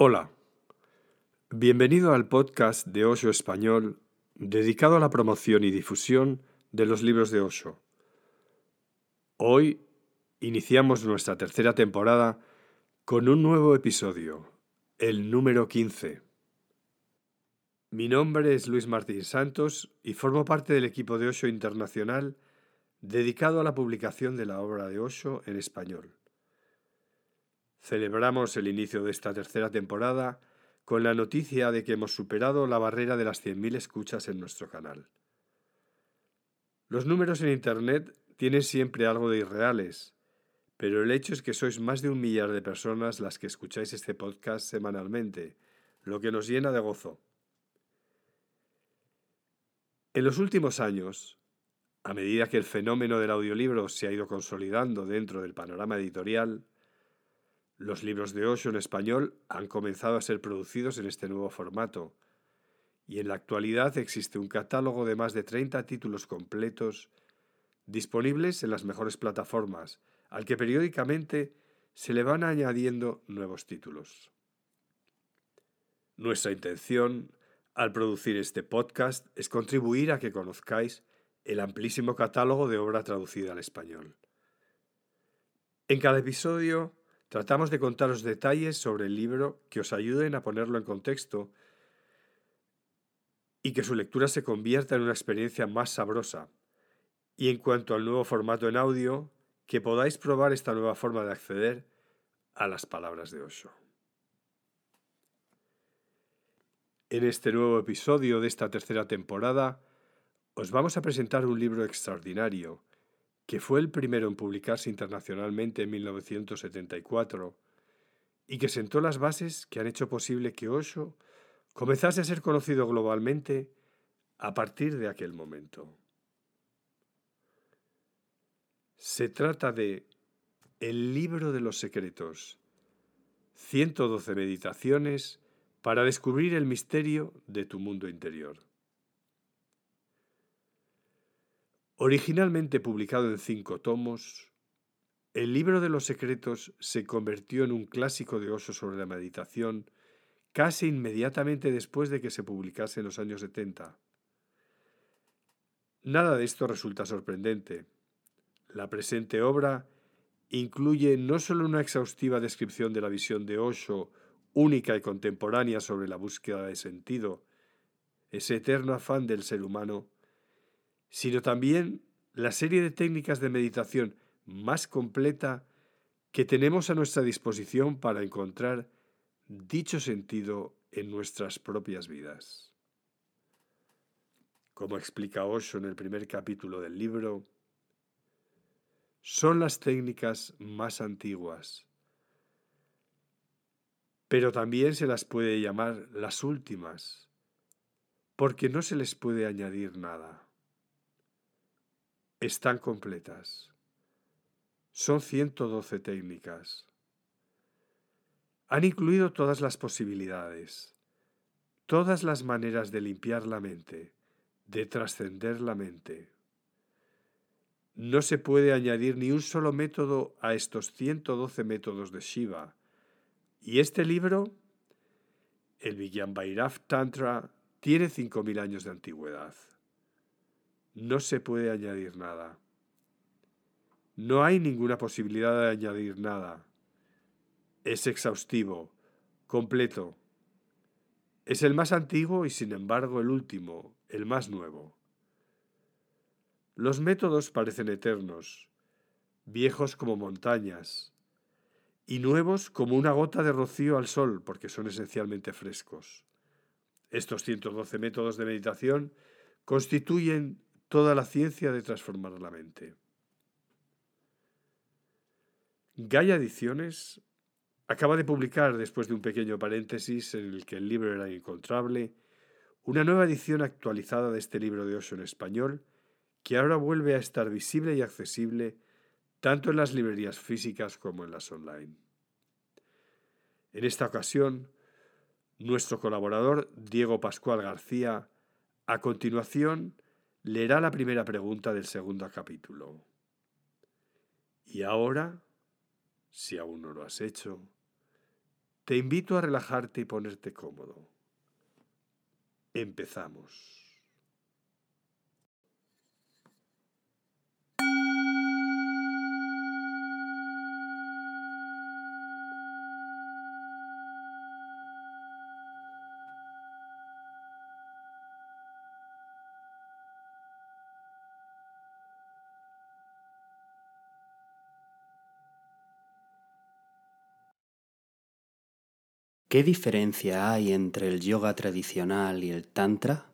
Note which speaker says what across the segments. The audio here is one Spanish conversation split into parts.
Speaker 1: Hola, bienvenido al podcast de Osho Español dedicado a la promoción y difusión de los libros de Osho. Hoy iniciamos nuestra tercera temporada con un nuevo episodio, el número 15. Mi nombre es Luis Martín Santos y formo parte del equipo de Osho Internacional dedicado a la publicación de la obra de Osho en español. Celebramos el inicio de esta tercera temporada con la noticia de que hemos superado la barrera de las 100.000 escuchas en nuestro canal. Los números en Internet tienen siempre algo de irreales, pero el hecho es que sois más de un millar de personas las que escucháis este podcast semanalmente, lo que nos llena de gozo. En los últimos años, a medida que el fenómeno del audiolibro se ha ido consolidando dentro del panorama editorial, los libros de Osho en español han comenzado a ser producidos en este nuevo formato, y en la actualidad existe un catálogo de más de 30 títulos completos disponibles en las mejores plataformas, al que periódicamente se le van añadiendo nuevos títulos. Nuestra intención al producir este podcast es contribuir a que conozcáis el amplísimo catálogo de obra traducida al español. En cada episodio Tratamos de contaros detalles sobre el libro que os ayuden a ponerlo en contexto y que su lectura se convierta en una experiencia más sabrosa. Y en cuanto al nuevo formato en audio, que podáis probar esta nueva forma de acceder a las palabras de Osho. En este nuevo episodio de esta tercera temporada, os vamos a presentar un libro extraordinario que fue el primero en publicarse internacionalmente en 1974 y que sentó las bases que han hecho posible que Osho comenzase a ser conocido globalmente a partir de aquel momento. Se trata de El libro de los secretos, 112 meditaciones para descubrir el misterio de tu mundo interior. Originalmente publicado en cinco tomos, el libro de los secretos se convirtió en un clásico de oso sobre la meditación casi inmediatamente después de que se publicase en los años 70. Nada de esto resulta sorprendente. La presente obra incluye no solo una exhaustiva descripción de la visión de Osho, única y contemporánea sobre la búsqueda de sentido, ese eterno afán del ser humano, sino también la serie de técnicas de meditación más completa que tenemos a nuestra disposición para encontrar dicho sentido en nuestras propias vidas. Como explica Osho en el primer capítulo del libro, son las técnicas más antiguas, pero también se las puede llamar las últimas, porque no se les puede añadir nada están completas. Son 112 técnicas. Han incluido todas las posibilidades, todas las maneras de limpiar la mente, de trascender la mente. No se puede añadir ni un solo método a estos 112 métodos de Shiva. Y este libro, el Vijnanabhairav Tantra, tiene 5.000 años de antigüedad. No se puede añadir nada. No hay ninguna posibilidad de añadir nada. Es exhaustivo, completo. Es el más antiguo y sin embargo el último, el más nuevo. Los métodos parecen eternos, viejos como montañas, y nuevos como una gota de rocío al sol, porque son esencialmente frescos. Estos 112 métodos de meditación constituyen toda la ciencia de transformar la mente. Gaia Ediciones acaba de publicar, después de un pequeño paréntesis en el que el libro era inencontrable, una nueva edición actualizada de este libro de Osho en español, que ahora vuelve a estar visible y accesible tanto en las librerías físicas como en las online. En esta ocasión, nuestro colaborador Diego Pascual García, a continuación, leerá la primera pregunta del segundo capítulo. Y ahora, si aún no lo has hecho, Te invito a relajarte y ponerte cómodo. Empezamos.
Speaker 2: ¿Qué diferencia hay entre el yoga tradicional y el tantra?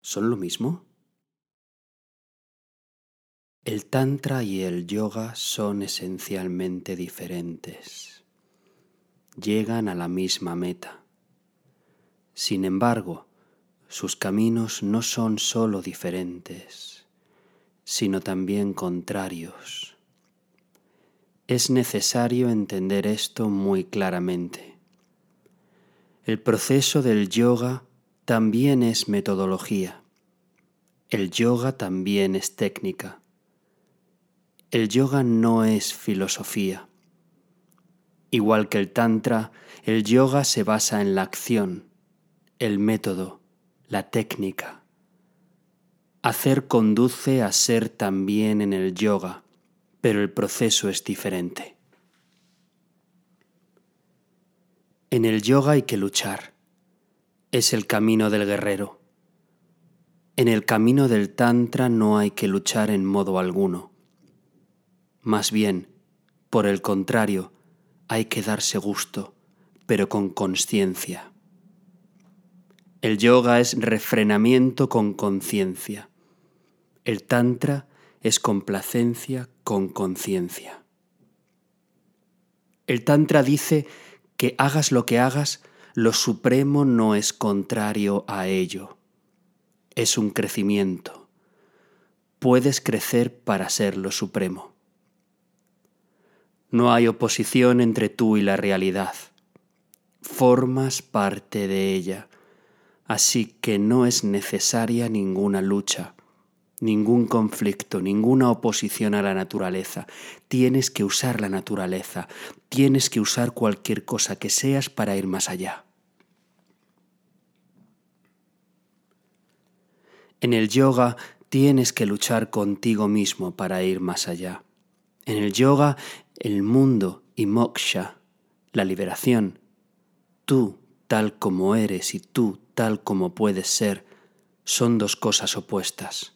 Speaker 2: ¿Son lo mismo? El tantra y el yoga son esencialmente diferentes. Llegan a la misma meta. Sin embargo, sus caminos no son sólo diferentes, sino también contrarios es necesario entender esto muy claramente. El proceso del yoga también es metodología. El yoga también es técnica. El yoga no es filosofía. Igual que el tantra, el yoga se basa en la acción, el método, la técnica. Hacer conduce a ser también en el yoga pero el proceso es diferente. En el yoga hay que luchar. Es el camino del guerrero. En el camino del Tantra no hay que luchar en modo alguno. Más bien, por el contrario, hay que darse gusto, pero con conciencia. El yoga es refrenamiento con conciencia. El Tantra es complacencia con conciencia. El Tantra dice que hagas lo que hagas, lo supremo no es contrario a ello. Es un crecimiento. Puedes crecer para ser lo supremo. No hay oposición entre tú y la realidad. Formas parte de ella, así que no es necesaria ninguna lucha ningún conflicto, ninguna oposición a la naturaleza. Tienes que usar la naturaleza, tienes que usar cualquier cosa que seas para ir más allá. En el yoga tienes que luchar contigo mismo para ir más allá. En el yoga, el mundo y moksha, la liberación, tú tal como eres y tú tal como puedes ser, son dos cosas opuestas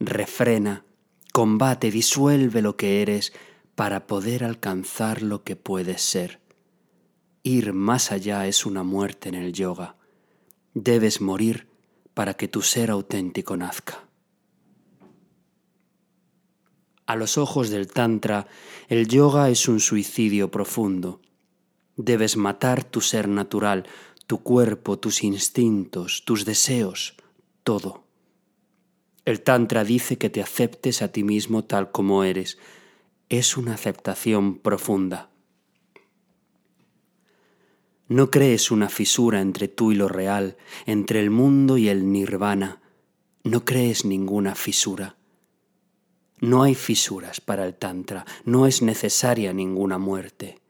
Speaker 2: refrena, combate, disuelve lo que eres para poder alcanzar lo que puedes ser. Ir más allá es una muerte en el yoga. Debes morir para que tu ser auténtico nazca. A los ojos del Tantra, el yoga es un suicidio profundo. Debes matar tu ser natural, tu cuerpo, tus instintos, tus deseos, todo. El Tantra dice que te aceptes a ti mismo tal como eres. Es una aceptación profunda. No crees una fisura entre tú y lo real, entre el mundo y el nirvana. No crees ninguna fisura. No hay fisuras para el Tantra, no es necesaria ninguna muerte.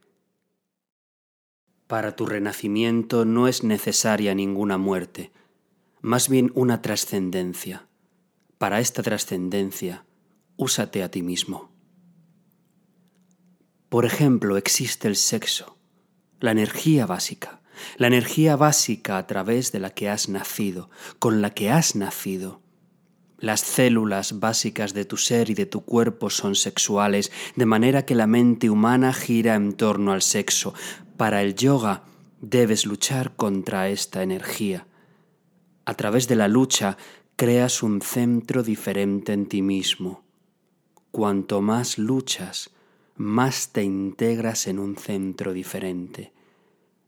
Speaker 2: Para tu renacimiento no es necesaria ninguna muerte, más bien una trascendencia. Para esta trascendencia, úsate a ti mismo. Por ejemplo, existe el sexo, la energía básica, la energía básica a través de la que has nacido, con la que has nacido. Las células básicas de tu ser y de tu cuerpo son sexuales, de manera que la mente humana gira en torno al sexo. Para el yoga debes luchar contra esta energía. A través de la lucha creas un centro diferente en ti mismo. Cuanto más luchas, más te integras en un centro diferente.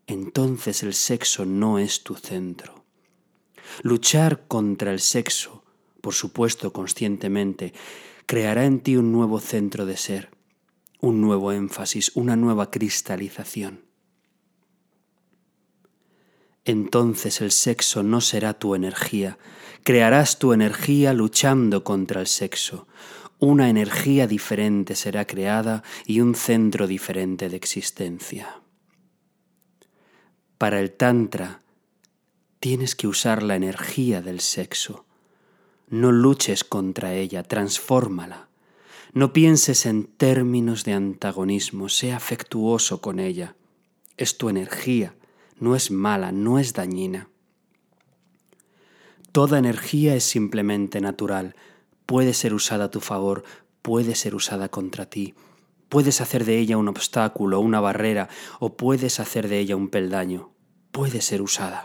Speaker 2: Entonces el sexo no es tu centro. Luchar contra el sexo, por supuesto conscientemente, creará en ti un nuevo centro de ser, un nuevo énfasis, una nueva cristalización. Entonces el sexo no será tu energía, crearás tu energía luchando contra el sexo. Una energía diferente será creada y un centro diferente de existencia. Para el Tantra tienes que usar la energía del sexo. No luches contra ella, transfórmala. No pienses en términos de antagonismo, sea afectuoso con ella. Es tu energía, no es mala, no es dañina. Toda energía es simplemente natural, puede ser usada a tu favor, puede ser usada contra ti, puedes hacer de ella un obstáculo, una barrera, o puedes hacer de ella un peldaño, puede ser usada.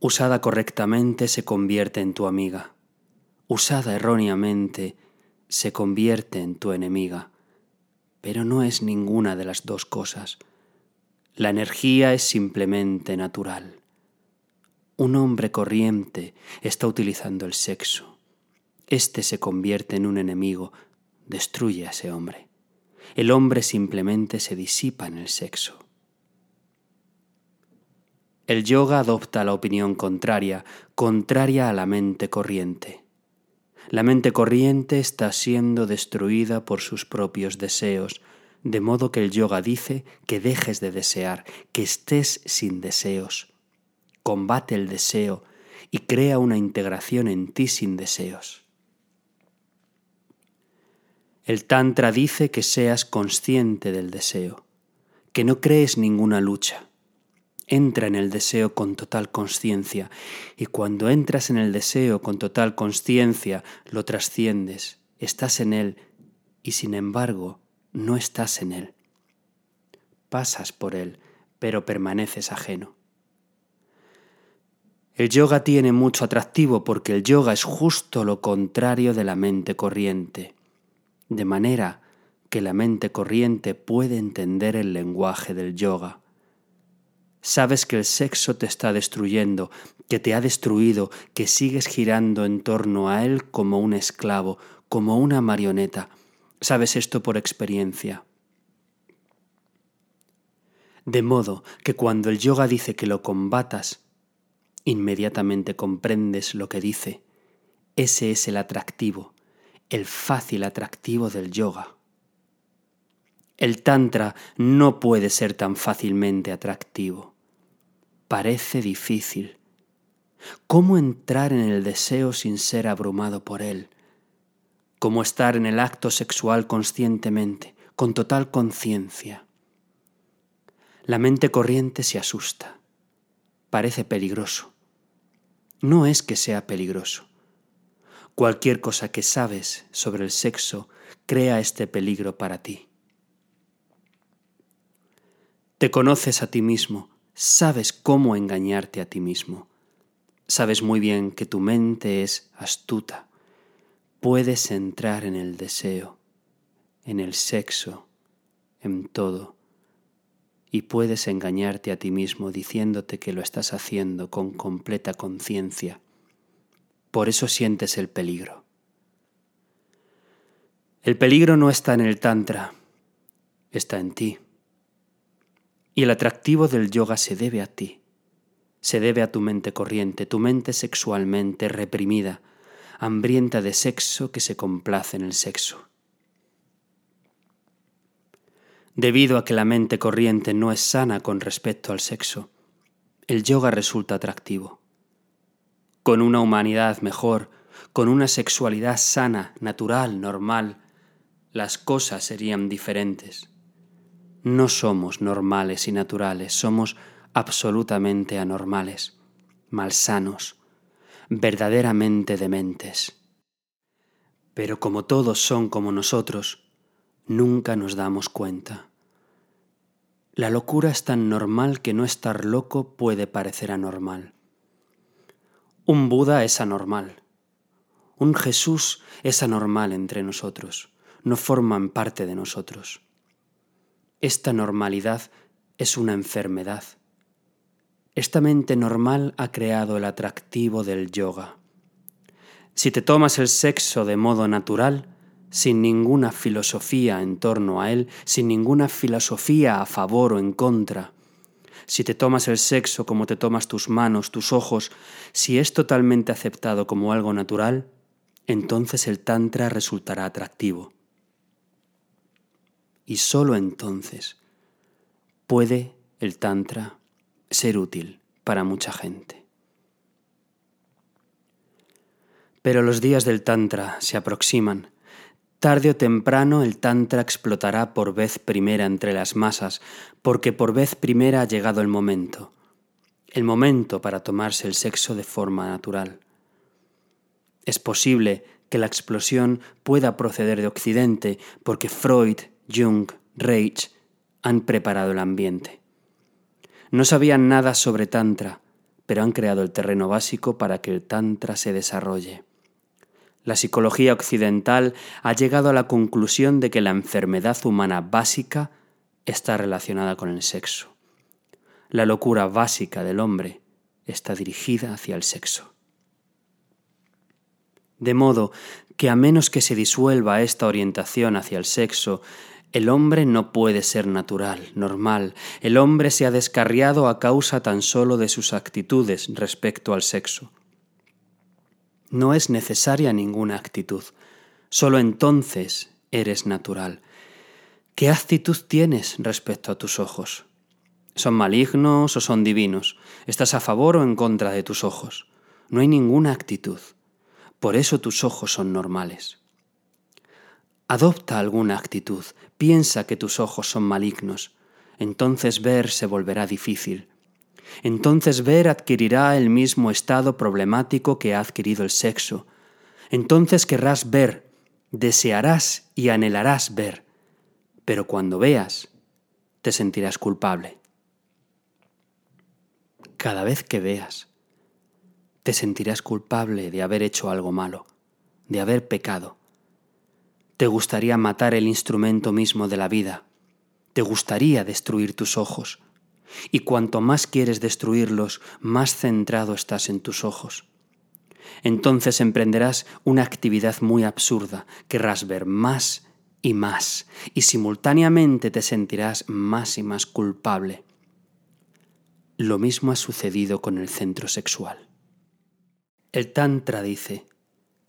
Speaker 2: Usada correctamente se convierte en tu amiga, usada erróneamente se convierte en tu enemiga, pero no es ninguna de las dos cosas. La energía es simplemente natural. Un hombre corriente está utilizando el sexo. Este se convierte en un enemigo, destruye a ese hombre. El hombre simplemente se disipa en el sexo. El yoga adopta la opinión contraria, contraria a la mente corriente. La mente corriente está siendo destruida por sus propios deseos, de modo que el yoga dice que dejes de desear, que estés sin deseos. Combate el deseo y crea una integración en ti sin deseos. El Tantra dice que seas consciente del deseo, que no crees ninguna lucha. Entra en el deseo con total conciencia y cuando entras en el deseo con total conciencia lo trasciendes, estás en él y sin embargo no estás en él. Pasas por él, pero permaneces ajeno. El yoga tiene mucho atractivo porque el yoga es justo lo contrario de la mente corriente, de manera que la mente corriente puede entender el lenguaje del yoga. Sabes que el sexo te está destruyendo, que te ha destruido, que sigues girando en torno a él como un esclavo, como una marioneta, Sabes esto por experiencia. De modo que cuando el yoga dice que lo combatas, inmediatamente comprendes lo que dice. Ese es el atractivo, el fácil atractivo del yoga. El tantra no puede ser tan fácilmente atractivo. Parece difícil. ¿Cómo entrar en el deseo sin ser abrumado por él? Como estar en el acto sexual conscientemente, con total conciencia. La mente corriente se asusta, parece peligroso. No es que sea peligroso. Cualquier cosa que sabes sobre el sexo crea este peligro para ti. Te conoces a ti mismo, sabes cómo engañarte a ti mismo. Sabes muy bien que tu mente es astuta puedes entrar en el deseo, en el sexo, en todo, y puedes engañarte a ti mismo diciéndote que lo estás haciendo con completa conciencia. Por eso sientes el peligro. El peligro no está en el Tantra, está en ti. Y el atractivo del yoga se debe a ti, se debe a tu mente corriente, tu mente sexualmente reprimida, hambrienta de sexo que se complace en el sexo. Debido a que la mente corriente no es sana con respecto al sexo, el yoga resulta atractivo. Con una humanidad mejor, con una sexualidad sana, natural, normal, las cosas serían diferentes. No somos normales y naturales, somos absolutamente anormales, malsanos, verdaderamente dementes. Pero como todos son como nosotros, nunca nos damos cuenta. La locura es tan normal que no estar loco puede parecer anormal. Un Buda es anormal. Un Jesús es anormal entre nosotros. No forman parte de nosotros. Esta normalidad es una enfermedad esta mente normal ha creado el atractivo del yoga. Si te tomas el sexo de modo natural, sin ninguna filosofía en torno a él, sin ninguna filosofía a favor o en contra, si te tomas el sexo como te tomas tus manos, tus ojos, si es totalmente aceptado como algo natural, entonces el Tantra resultará atractivo. Y sólo entonces puede el Tantra ser útil para mucha gente. Pero los días del Tantra se aproximan. Tarde o temprano el Tantra explotará por vez primera entre las masas, porque por vez primera ha llegado el momento, el momento para tomarse el sexo de forma natural. Es posible que la explosión pueda proceder de Occidente porque Freud, Jung, Reich han preparado el ambiente. No sabían nada sobre Tantra, pero han creado el terreno básico para que el Tantra se desarrolle. La psicología occidental ha llegado a la conclusión de que la enfermedad humana básica está relacionada con el sexo. La locura básica del hombre está dirigida hacia el sexo. De modo que a menos que se disuelva esta orientación hacia el sexo, el hombre no puede ser natural, normal. El hombre se ha descarriado a causa tan solo de sus actitudes respecto al sexo. No es necesaria ninguna actitud. Solo entonces eres natural. ¿Qué actitud tienes respecto a tus ojos? ¿Son malignos o son divinos? ¿Estás a favor o en contra de tus ojos? No hay ninguna actitud. Por eso tus ojos son normales. Adopta alguna actitud, piensa que tus ojos son malignos, entonces ver se volverá difícil. Entonces ver adquirirá el mismo estado problemático que ha adquirido el sexo. Entonces querrás ver, desearás y anhelarás ver, pero cuando veas, te sentirás culpable. Cada vez que veas, te sentirás culpable de haber hecho algo malo, de haber pecado. Te gustaría matar el instrumento mismo de la vida. Te gustaría destruir tus ojos. Y cuanto más quieres destruirlos, más centrado estás en tus ojos. Entonces emprenderás una actividad muy absurda. Querrás ver más y más, y simultáneamente te sentirás más y más culpable. Lo mismo ha sucedido con el centro sexual. El Tantra dice,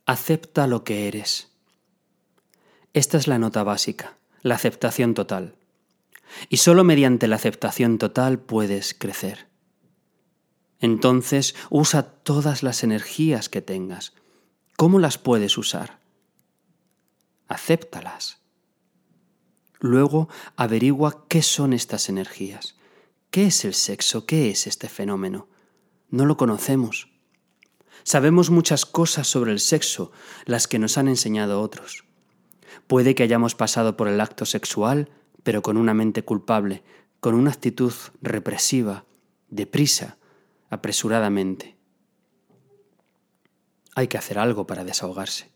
Speaker 2: acepta lo que eres. Esta es la nota básica, la aceptación total. Y solo mediante la aceptación total puedes crecer. Entonces usa todas las energías que tengas. ¿Cómo las puedes usar? Acéptalas. Luego averigua qué son estas energías. ¿Qué es el sexo? ¿Qué es este fenómeno? No lo conocemos. Sabemos muchas cosas sobre el sexo, las que nos han enseñado otros. Puede que hayamos pasado por el acto sexual, pero con una mente culpable, con una actitud represiva, deprisa, apresuradamente. Hay que hacer algo para desahogarse.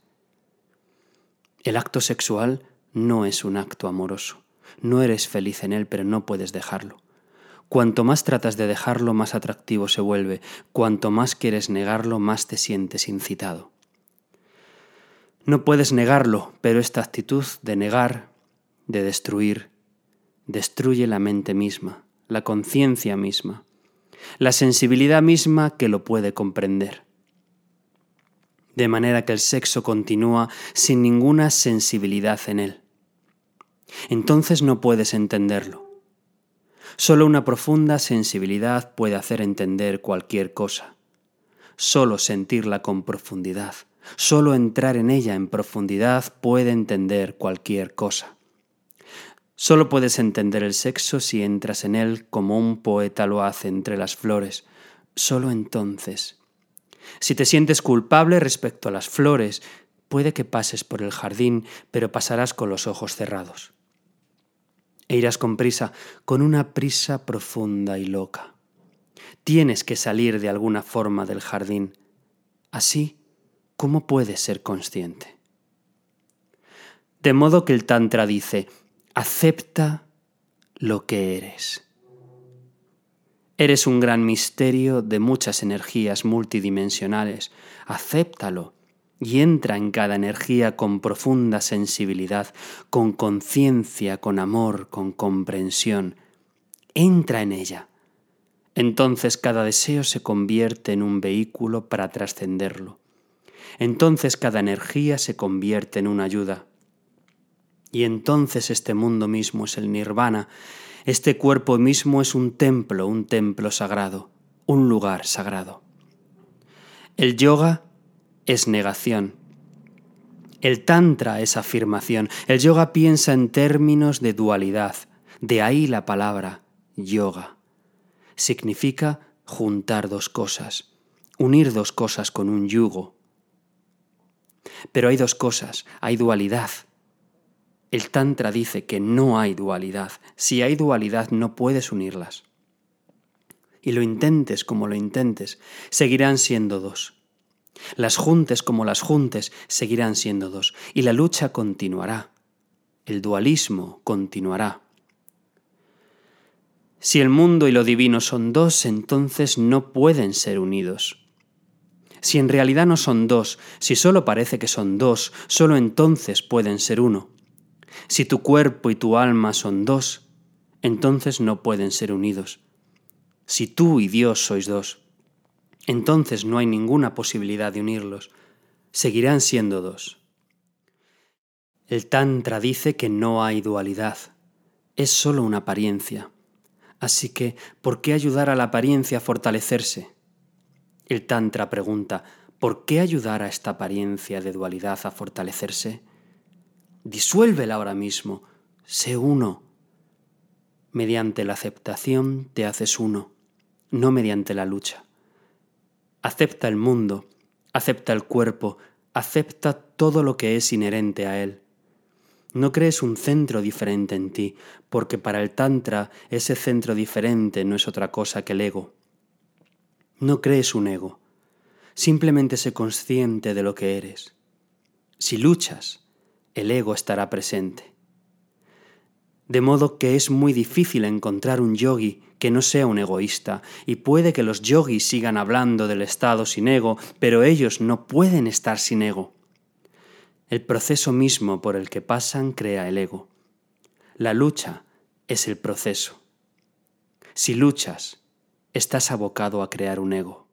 Speaker 2: El acto sexual no es un acto amoroso. No eres feliz en él, pero no puedes dejarlo. Cuanto más tratas de dejarlo, más atractivo se vuelve. Cuanto más quieres negarlo, más te sientes incitado. No puedes negarlo, pero esta actitud de negar, de destruir, destruye la mente misma, la conciencia misma, la sensibilidad misma que lo puede comprender. De manera que el sexo continúa sin ninguna sensibilidad en él. Entonces no puedes entenderlo Solo una profunda sensibilidad puede hacer entender cualquier cosa. Solo sentirla con profundidad, solo entrar en ella en profundidad puede entender cualquier cosa. Solo puedes entender el sexo si entras en él como un poeta lo hace entre las flores. Solo entonces. Si te sientes culpable respecto a las flores, puede que pases por el jardín, pero pasarás con los ojos cerrados e irás con prisa, con una prisa profunda y loca. Tienes que salir de alguna forma del jardín. Así, ¿cómo puedes ser consciente? De modo que el Tantra dice, acepta lo que eres. Eres un gran misterio de muchas energías multidimensionales. Acéptalo y entra en cada energía con profunda sensibilidad, con conciencia, con amor, con comprensión. Entra en ella. Entonces cada deseo se convierte en un vehículo para trascenderlo. Entonces cada energía se convierte en una ayuda. Y entonces este mundo mismo es el nirvana, este cuerpo mismo es un templo, un templo sagrado, un lugar sagrado. El yoga es negación. El tantra es afirmación. El yoga piensa en términos de dualidad. De ahí la palabra yoga. Significa juntar dos cosas, unir dos cosas con un yugo. Pero hay dos cosas, hay dualidad. El Tantra dice que no hay dualidad. Si hay dualidad no puedes unirlas. Y lo intentes como lo intentes, seguirán siendo dos. Las juntes como las juntes seguirán siendo dos. Y la lucha continuará. El dualismo continuará. Si el mundo y lo divino son dos, entonces no pueden ser unidos. Si en realidad no son dos, si solo parece que son dos, solo entonces pueden ser uno. Si tu cuerpo y tu alma son dos, entonces no pueden ser unidos. Si tú y Dios sois dos, entonces no hay ninguna posibilidad de unirlos. Seguirán siendo dos. El Tantra dice que no hay dualidad. Es solo una apariencia. Así que, ¿por qué ayudar a la apariencia a fortalecerse? El Tantra pregunta, ¿por qué ayudar a esta apariencia de dualidad a fortalecerse? Disuélvela ahora mismo, sé uno. Mediante la aceptación te haces uno, no mediante la lucha. Acepta el mundo, acepta el cuerpo, acepta todo lo que es inherente a él. No crees un centro diferente en ti, porque para el Tantra ese centro diferente no es otra cosa que el ego. No crees un ego, simplemente sé consciente de lo que eres. Si luchas, el ego estará presente. De modo que es muy difícil encontrar un yogi que no sea un egoísta, y puede que los yogis sigan hablando del estado sin ego, pero ellos no pueden estar sin ego. El proceso mismo por el que pasan crea el ego. La lucha es el proceso. Si luchas, estás abocado a crear un ego.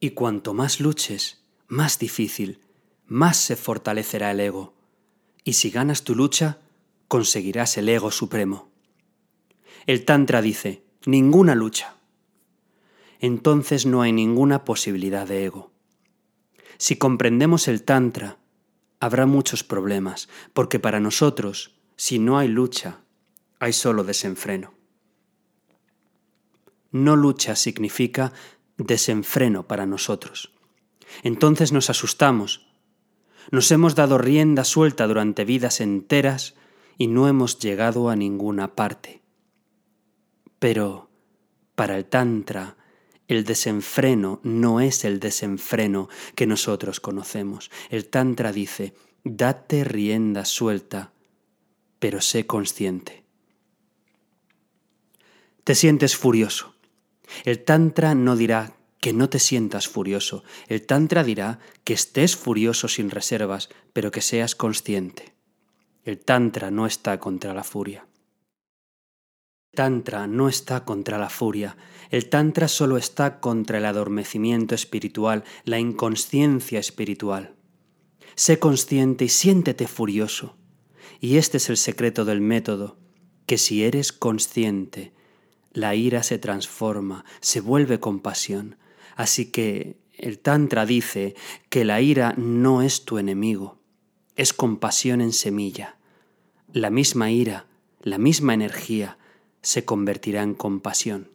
Speaker 2: Y cuanto más luches, más difícil, más se fortalecerá el ego. Y si ganas tu lucha, conseguirás el ego supremo. El Tantra dice, ninguna lucha. Entonces no hay ninguna posibilidad de ego. Si comprendemos el Tantra, habrá muchos problemas, porque para nosotros, si no hay lucha, hay solo desenfreno. No lucha significa desenfreno para nosotros. Entonces nos asustamos. Nos hemos dado rienda suelta durante vidas enteras y no hemos llegado a ninguna parte. Pero para el Tantra, el desenfreno no es el desenfreno que nosotros conocemos. El Tantra dice, date rienda suelta, pero sé consciente. Te sientes furioso. El Tantra no dirá que no te sientas furioso. El Tantra dirá que estés furioso sin reservas, pero que seas consciente. El Tantra no está contra la furia. Tantra no está contra la furia, el Tantra solo está contra el adormecimiento espiritual, la inconsciencia espiritual. Sé consciente y siéntete furioso. Y este es el secreto del método, que si eres consciente, la ira se transforma, se vuelve compasión. Así que el Tantra dice que la ira no es tu enemigo, es compasión en semilla. La misma ira, la misma energía, se convertirá en compasión.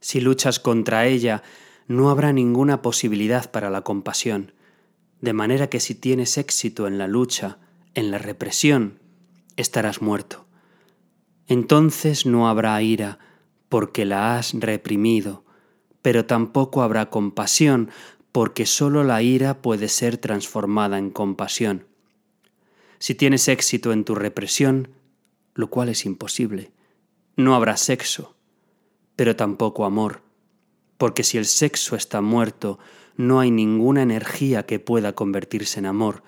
Speaker 2: Si luchas contra ella, no habrá ninguna posibilidad para la compasión, de manera que si tienes éxito en la lucha, en la represión, estarás muerto. Entonces no habrá ira, porque la has reprimido, pero tampoco habrá compasión, porque sólo la ira puede ser transformada en compasión. Si tienes éxito en tu represión, lo cual es imposible. No habrá sexo, pero tampoco amor, porque si el sexo está muerto, no hay ninguna energía que pueda convertirse en amor,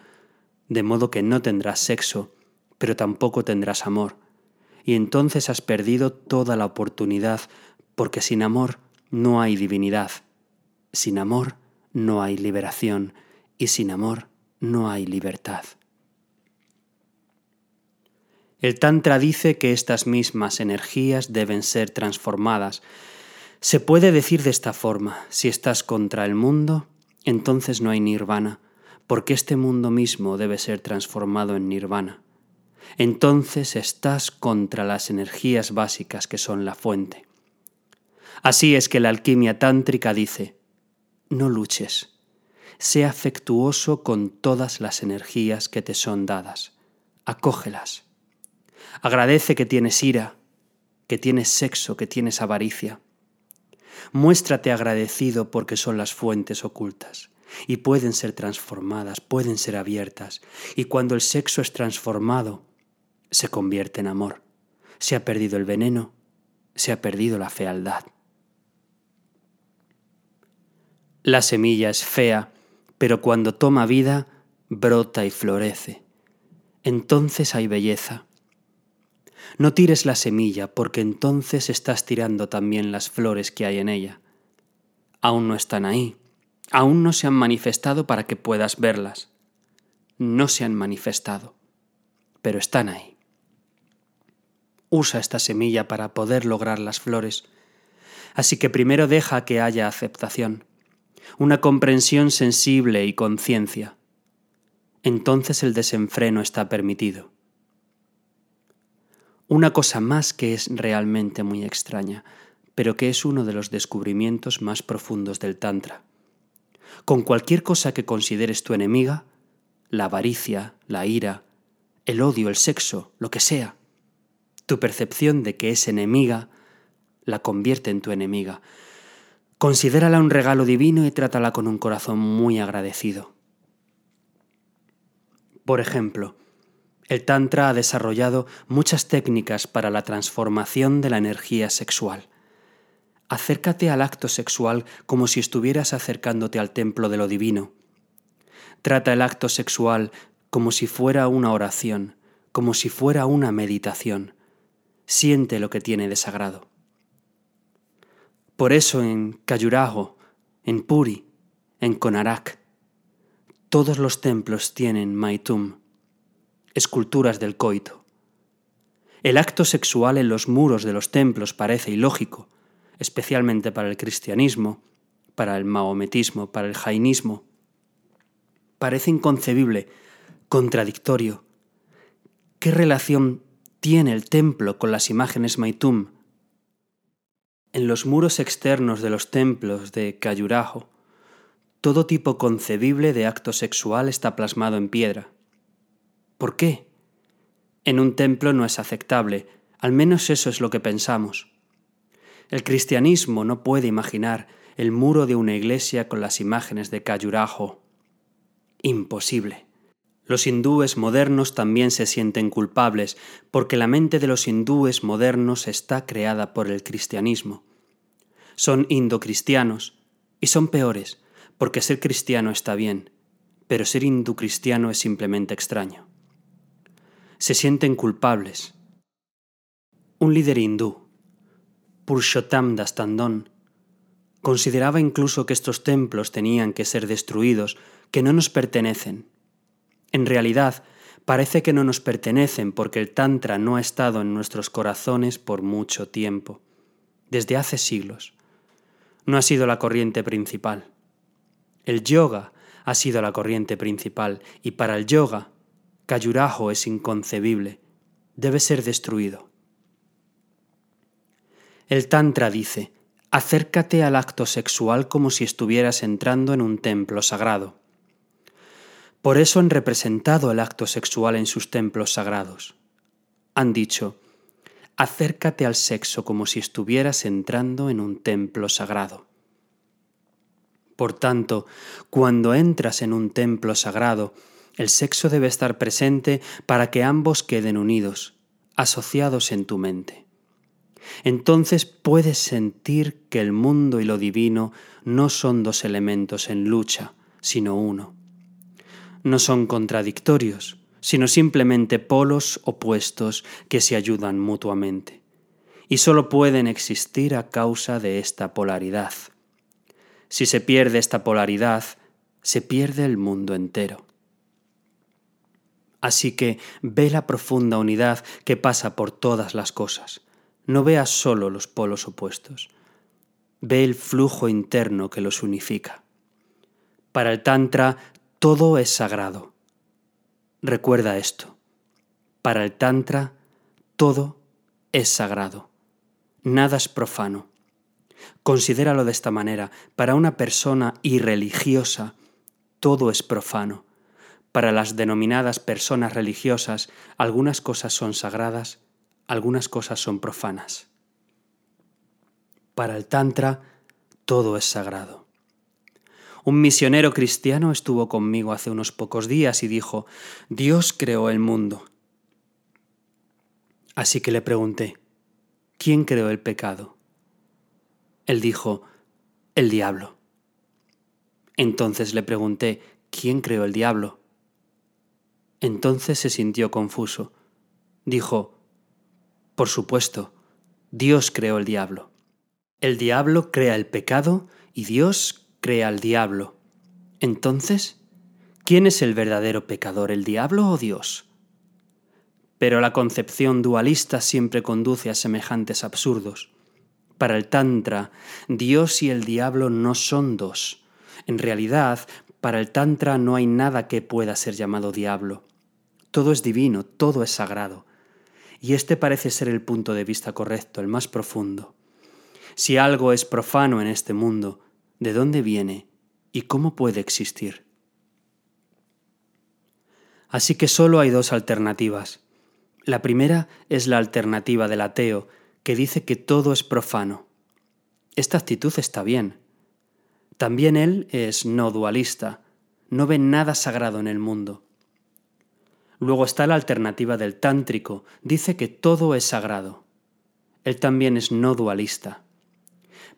Speaker 2: de modo que no tendrás sexo, pero tampoco tendrás amor, y entonces has perdido toda la oportunidad, porque sin amor no hay divinidad, sin amor no hay liberación, y sin amor no hay libertad. El Tantra dice que estas mismas energías deben ser transformadas. Se puede decir de esta forma, si estás contra el mundo, entonces no hay nirvana, porque este mundo mismo debe ser transformado en nirvana. Entonces estás contra las energías básicas que son la fuente. Así es que la alquimia tántrica dice, no luches, sea afectuoso con todas las energías que te son dadas, acógelas. Agradece que tienes ira, que tienes sexo, que tienes avaricia. Muéstrate agradecido porque son las fuentes ocultas y pueden ser transformadas, pueden ser abiertas. Y cuando el sexo es transformado, se convierte en amor. Se ha perdido el veneno, se ha perdido la fealdad. La semilla es fea, pero cuando toma vida, brota y florece. Entonces hay belleza. No tires la semilla, porque entonces estás tirando también las flores que hay en ella. Aún no están ahí, aún no se han manifestado para que puedas verlas. No se han manifestado, pero están ahí. Usa esta semilla para poder lograr las flores, así que primero deja que haya aceptación, una comprensión sensible y conciencia. Entonces el desenfreno está permitido. Una cosa más que es realmente muy extraña, pero que es uno de los descubrimientos más profundos del Tantra con cualquier cosa que consideres tu enemiga, la avaricia, la ira, el odio, el sexo, lo que sea, tu percepción de que es enemiga la convierte en tu enemiga. Considérala un regalo divino y trátala con un corazón muy agradecido. Por ejemplo, el Tantra ha desarrollado muchas técnicas para la transformación de la energía sexual. Acércate al acto sexual como si estuvieras acercándote al templo de lo divino. Trata el acto sexual como si fuera una oración, como si fuera una meditación. Siente lo que tiene de sagrado. Por eso en Kayuraho, en Puri, en Konarak, todos los templos tienen Maitum, esculturas del coito. El acto sexual en los muros de los templos parece ilógico, especialmente para el cristianismo, para el maometismo, para el jainismo. Parece inconcebible, contradictorio. ¿Qué relación tiene el templo con las imágenes Maitum? En los muros externos de los templos de Kayurajo, todo tipo concebible de acto sexual está plasmado en piedra. ¿Por qué? En un templo no es aceptable, al menos eso es lo que pensamos. El cristianismo no puede imaginar el muro de una iglesia con las imágenes de Kayurajo. Imposible. Los hindúes modernos también se sienten culpables porque la mente de los hindúes modernos está creada por el cristianismo. Son indocristianos y son peores porque ser cristiano está bien, pero ser cristiano es simplemente extraño. Se sienten culpables. Un líder hindú, Purushottam Das consideraba incluso que estos templos tenían que ser destruidos, que no nos pertenecen. En realidad, parece que no nos pertenecen porque el Tantra no ha estado en nuestros corazones por mucho tiempo, desde hace siglos. No ha sido la corriente principal. El yoga ha sido la corriente principal y para el yoga, Kayurajo es inconcebible, debe ser destruido. El Tantra dice, acércate al acto sexual como si estuvieras entrando en un templo sagrado. Por eso han representado el acto sexual en sus templos sagrados. Han dicho, acércate al sexo como si estuvieras entrando en un templo sagrado. Por tanto, cuando entras en un templo sagrado, el sexo debe estar presente para que ambos queden unidos, asociados en tu mente entonces puedes sentir que el mundo y lo divino no son dos elementos en lucha, sino uno. No son contradictorios, sino simplemente polos opuestos que se ayudan mutuamente. Y solo pueden existir a causa de esta polaridad. Si se pierde esta polaridad, se pierde el mundo entero. Así que ve la profunda unidad que pasa por todas las cosas. No veas solo los polos opuestos. Ve el flujo interno que los unifica. Para el Tantra todo es sagrado. Recuerda esto. Para el Tantra todo es sagrado. Nada es profano. Considéralo de esta manera. Para una persona irreligiosa, todo es profano. Para las denominadas personas religiosas, algunas cosas son sagradas, algunas cosas son profanas. Para el Tantra, todo es sagrado. Un misionero cristiano estuvo conmigo hace unos pocos días y dijo, Dios creó el mundo. Así que le pregunté, ¿quién creó el pecado? Él dijo, el diablo. Entonces le pregunté, ¿quién creó el diablo? Entonces se sintió confuso. Dijo, por supuesto, Dios creó el diablo. El diablo crea el pecado y Dios crea al diablo. Entonces, ¿quién es el verdadero pecador, el diablo o Dios? Pero la concepción dualista siempre conduce a semejantes absurdos. Para el Tantra, Dios y el diablo no son dos. En realidad, para el Tantra no hay nada que pueda ser llamado diablo. Todo es divino, todo es sagrado. Y este parece ser el punto de vista correcto, el más profundo. Si algo es profano en este mundo, ¿de dónde viene y cómo puede existir? Así que solo hay dos alternativas. La primera es la alternativa del ateo, que dice que todo es profano. Esta actitud está bien. También él es no dualista, no ve nada sagrado en el mundo. Luego está la alternativa del tántrico, dice que todo es sagrado. Él también es no dualista.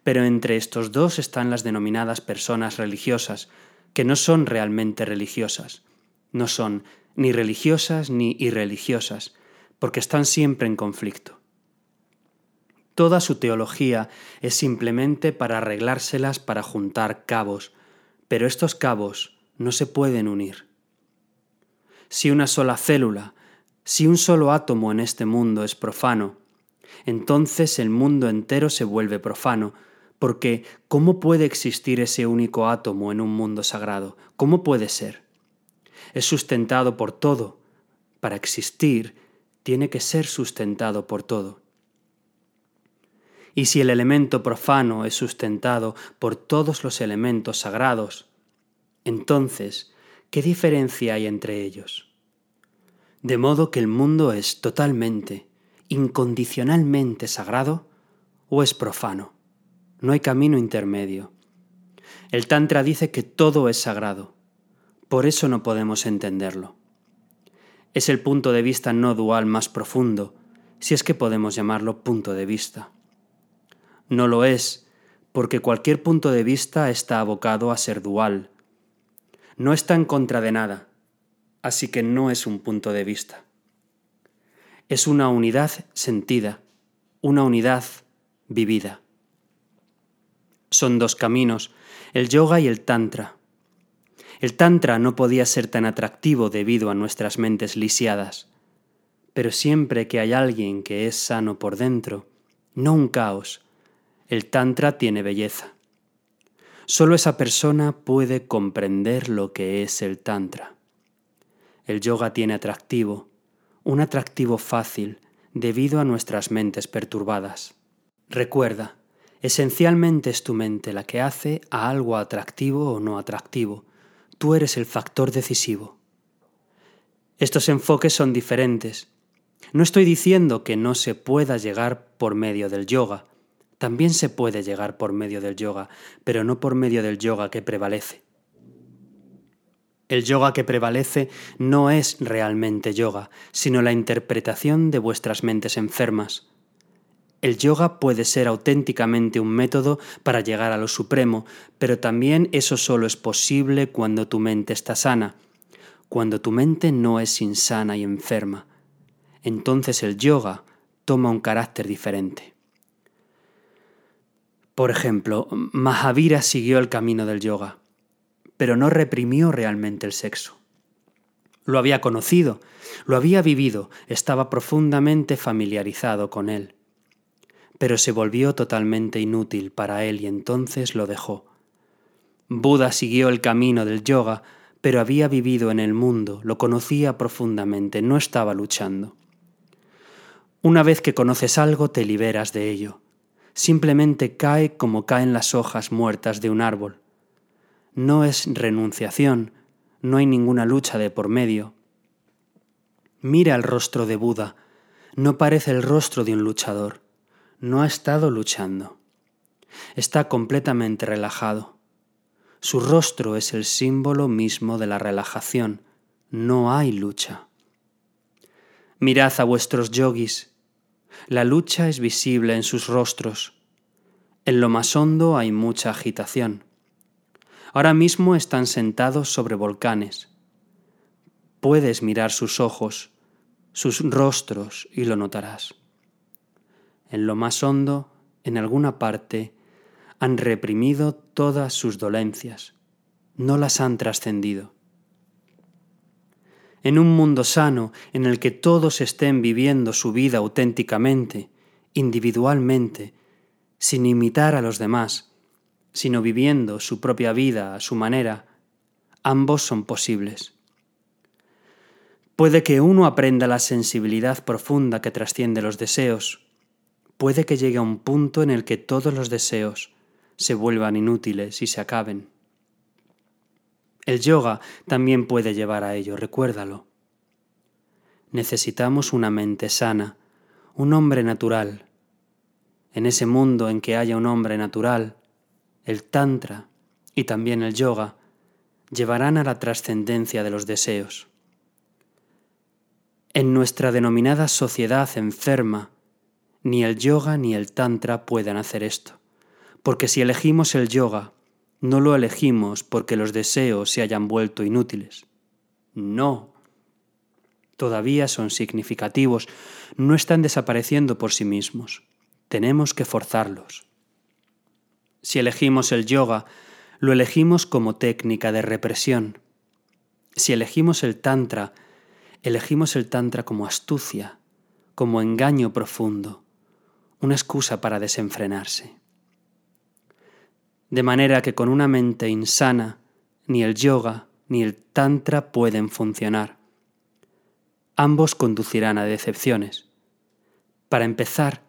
Speaker 2: Pero entre estos dos están las denominadas personas religiosas, que no son realmente religiosas, no son ni religiosas ni irreligiosas, porque están siempre en conflicto. Toda su teología es simplemente para arreglárselas para juntar cabos, pero estos cabos no se pueden unir. Si una sola célula, si un solo átomo en este mundo es profano, entonces el mundo entero se vuelve profano, porque ¿cómo puede existir ese único átomo en un mundo sagrado? ¿Cómo puede ser? Es sustentado por todo. Para existir, tiene que ser sustentado por todo. Y si el elemento profano es sustentado por todos los elementos sagrados, entonces, ¿qué diferencia hay entre ellos? De modo que el mundo es totalmente, incondicionalmente sagrado o es profano. No hay camino intermedio. El Tantra dice que todo es sagrado. Por eso no podemos entenderlo. Es el punto de vista no dual más profundo, si es que podemos llamarlo punto de vista. No lo es, porque cualquier punto de vista está abocado a ser dual. No está en contra de nada, así que no es un punto de vista. Es una unidad sentida, una unidad vivida. Son dos caminos, el yoga y el tantra. El tantra no podía ser tan atractivo debido a nuestras mentes lisiadas, pero siempre que hay alguien que es sano por dentro, no un caos, el Tantra tiene belleza. Solo esa persona puede comprender lo que es el Tantra. El yoga tiene atractivo, un atractivo fácil debido a nuestras mentes perturbadas. Recuerda, esencialmente es tu mente la que hace a algo atractivo o no atractivo. Tú eres el factor decisivo. Estos enfoques son diferentes. No estoy diciendo que no se pueda llegar por medio del yoga, también se puede llegar por medio del yoga, pero no por medio del yoga que prevalece. El yoga que prevalece no es realmente yoga, sino la interpretación de vuestras mentes enfermas. El yoga puede ser auténticamente un método para llegar a lo supremo, pero también eso solo es posible cuando tu mente está sana, cuando tu mente no es insana y enferma. Entonces el yoga toma un carácter diferente. Por ejemplo, Mahavira siguió el camino del yoga, pero no reprimió realmente el sexo. Lo había conocido, lo había vivido, estaba profundamente familiarizado con él. Pero se volvió totalmente inútil para él y entonces lo dejó. Buda siguió el camino del yoga, pero había vivido en el mundo, lo conocía profundamente, no estaba luchando. Una vez que conoces algo, te liberas de ello. Simplemente cae como caen las hojas muertas de un árbol. No es renunciación, no hay ninguna lucha de por medio. Mira el rostro de Buda, no parece el rostro de un luchador, no ha estado luchando. Está completamente relajado. Su rostro es el símbolo mismo de la relajación. No hay lucha. Mirad a vuestros yogis. La lucha es visible en sus rostros. En lo más hondo hay mucha agitación. Ahora mismo están sentados sobre volcanes. Puedes mirar sus ojos, sus rostros y lo notarás. En lo más hondo, en alguna parte, han reprimido todas sus dolencias, no las han trascendido. En un mundo sano en el que todos estén viviendo su vida auténticamente, individualmente, sin imitar a los demás, sino viviendo su propia vida a su manera, ambos son posibles. Puede que uno aprenda la sensibilidad profunda que trasciende los deseos, puede que llegue a un punto en el que todos los deseos, se vuelvan inútiles y se acaben. El yoga también puede llevar a ello, recuérdalo. Necesitamos una mente sana, un hombre natural. En ese mundo en que haya un hombre natural, el tantra y también el yoga llevarán a la trascendencia de los deseos. En nuestra denominada sociedad enferma, ni el yoga ni el tantra pueden hacer esto. Porque si elegimos el yoga, no lo elegimos porque los deseos se hayan vuelto inútiles. No. Todavía son significativos, no están desapareciendo por sí mismos. Tenemos que forzarlos. Si elegimos el yoga, lo elegimos como técnica de represión. Si elegimos el tantra, elegimos el tantra como astucia, como engaño profundo, una excusa para desenfrenarse de manera que con una mente insana ni el yoga ni el tantra pueden funcionar. Ambos conducirán a decepciones. Para empezar,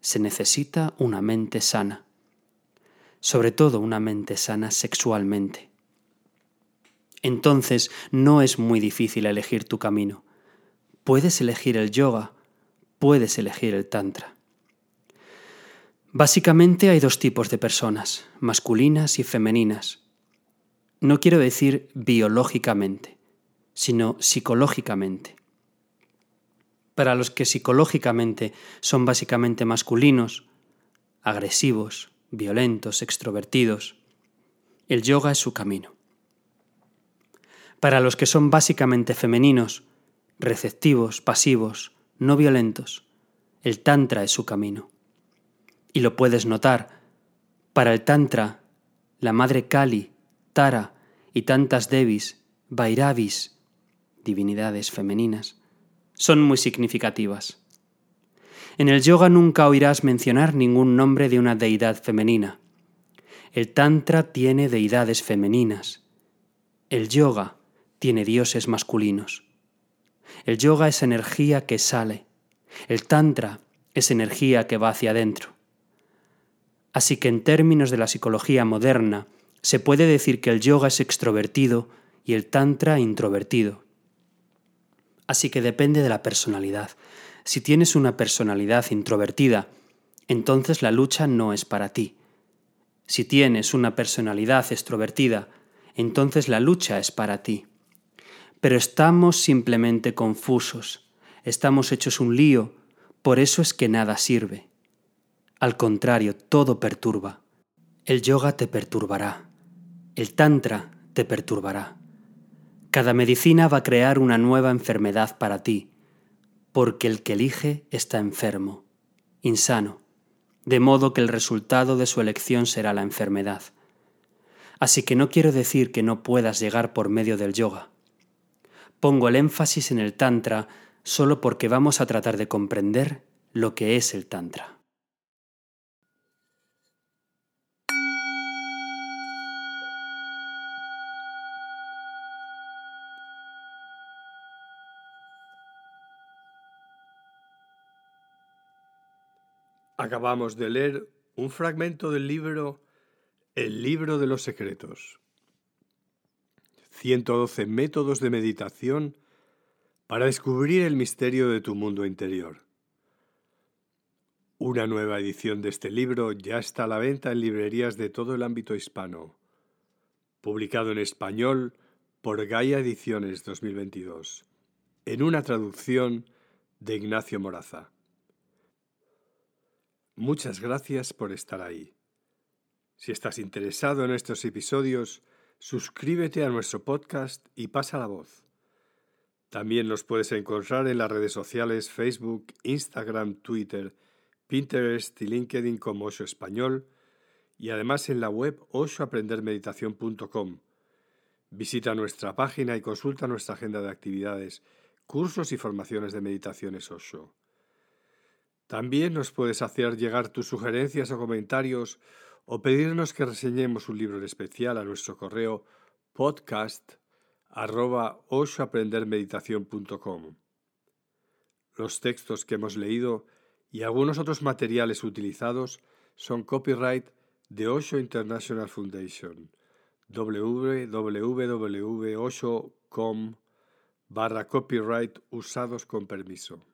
Speaker 2: se necesita una mente sana, sobre todo una mente sana sexualmente. Entonces no es muy difícil elegir tu camino. Puedes elegir el yoga, puedes elegir el tantra. Básicamente hay dos tipos de personas, masculinas y femeninas. No quiero decir biológicamente, sino psicológicamente. Para los que psicológicamente son básicamente masculinos, agresivos, violentos, extrovertidos, el yoga es su camino. Para los que son básicamente femeninos, receptivos, pasivos, no violentos, el tantra es su camino. Y lo puedes notar. Para el Tantra, la madre Kali, Tara y tantas Devis, Vairavis, divinidades femeninas, son muy significativas. En el yoga nunca oirás mencionar ningún nombre de una deidad femenina. El Tantra tiene deidades femeninas. El yoga tiene dioses masculinos. El yoga es energía que sale. El Tantra es energía que va hacia adentro. Así que en términos de la psicología moderna, se puede decir que el yoga es extrovertido y el tantra introvertido. Así que depende de la personalidad. Si tienes una personalidad introvertida, entonces la lucha no es para ti. Si tienes una personalidad extrovertida, entonces la lucha es para ti. Pero estamos simplemente confusos, estamos hechos un lío, por eso es que nada sirve. Al contrario, todo perturba. El yoga te perturbará. El tantra te perturbará. Cada medicina va a crear una nueva enfermedad para ti, porque el que elige está enfermo, insano, de modo que el resultado de su elección será la enfermedad. Así que no quiero decir que no puedas llegar por medio del yoga. pongo el énfasis en el Tantra solo porque vamos a tratar de comprender lo que es el Tantra.
Speaker 1: Acabamos de leer un fragmento del libro El libro de los secretos. 112 métodos de meditación para descubrir el misterio de tu mundo interior. Una nueva edición de este libro ya está a la venta en librerías de todo el ámbito hispano, publicado en español por Gaia Ediciones 2022, en una traducción de Ignacio Moraza. Muchas gracias por estar ahí. Si estás interesado en estos episodios, suscríbete a nuestro podcast y pasa la voz. También nos puedes encontrar en las redes sociales Facebook, Instagram, Twitter, Pinterest y LinkedIn como Osho Español y además en la web oshoaprendermeditación.com. Visita nuestra página y consulta nuestra agenda de actividades, cursos y formaciones de meditaciones Osho. También nos puedes hacer llegar tus sugerencias o comentarios o pedirnos que reseñemos un libro en especial a nuestro correo podcast Los textos que hemos leído y algunos otros materiales utilizados son copyright de Osho International Foundation www.osho.com barra copyright usados con permiso.